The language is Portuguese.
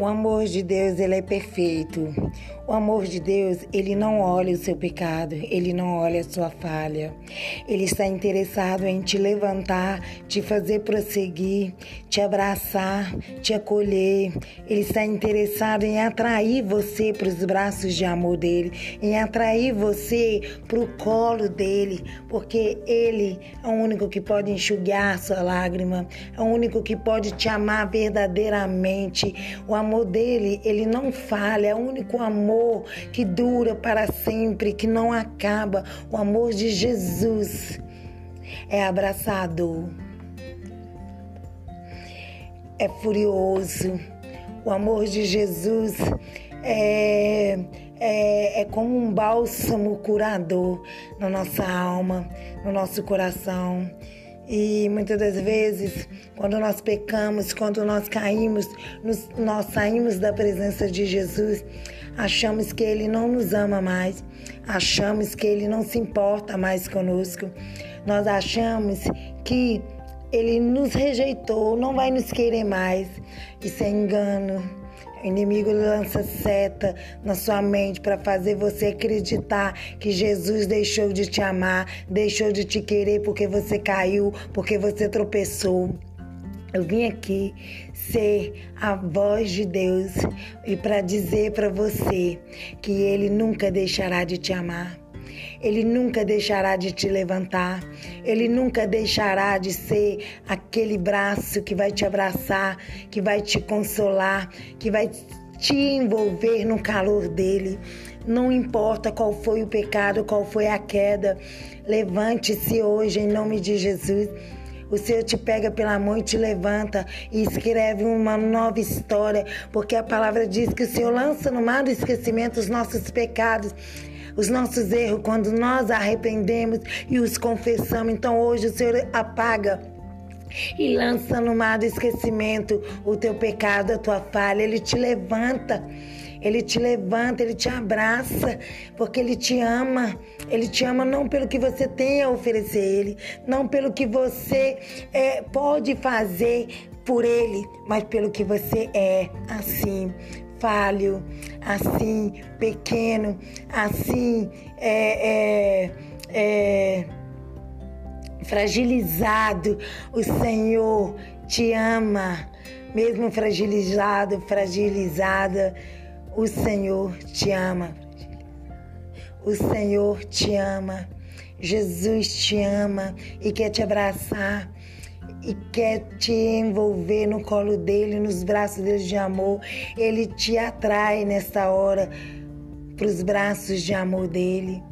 O amor de Deus, ele é perfeito. O amor de Deus, ele não olha o seu pecado, ele não olha a sua falha. Ele está interessado em te levantar, te fazer prosseguir, te abraçar, te acolher. Ele está interessado em atrair você para os braços de amor dele, em atrair você para o colo dele, porque ele é o único que pode enxugar sua lágrima, é o único que pode te amar verdadeiramente. O amor dele, ele não falha, é o único amor que dura para sempre, que não acaba. O amor de Jesus é abraçador, é furioso. O amor de Jesus é, é, é como um bálsamo curador na nossa alma, no nosso coração. E muitas das vezes, quando nós pecamos, quando nós caímos, nos, nós saímos da presença de Jesus, achamos que Ele não nos ama mais, achamos que Ele não se importa mais conosco, nós achamos que Ele nos rejeitou, não vai nos querer mais. Isso é engano. O inimigo lança seta na sua mente para fazer você acreditar que Jesus deixou de te amar, deixou de te querer porque você caiu, porque você tropeçou. Eu vim aqui ser a voz de Deus e para dizer para você que Ele nunca deixará de te amar. Ele nunca deixará de te levantar. Ele nunca deixará de ser aquele braço que vai te abraçar, que vai te consolar, que vai te envolver no calor dele. Não importa qual foi o pecado, qual foi a queda, levante-se hoje em nome de Jesus. O Senhor te pega pela mão e te levanta e escreve uma nova história, porque a palavra diz que o Senhor lança no mar do esquecimento os nossos pecados os nossos erros quando nós arrependemos e os confessamos. Então hoje o Senhor apaga e lança no mar do esquecimento o teu pecado, a tua falha. Ele te levanta. Ele te levanta, ele te abraça, porque ele te ama. Ele te ama não pelo que você tem a oferecer a ele, não pelo que você é, pode fazer por ele, mas pelo que você é assim falho, assim pequeno, assim é, é, é, fragilizado. O Senhor te ama, mesmo fragilizado, fragilizada. O Senhor te ama. O Senhor te ama. Jesus te ama e quer te abraçar e quer te envolver no colo dele, nos braços dele de amor. Ele te atrai nesta hora para os braços de amor dele.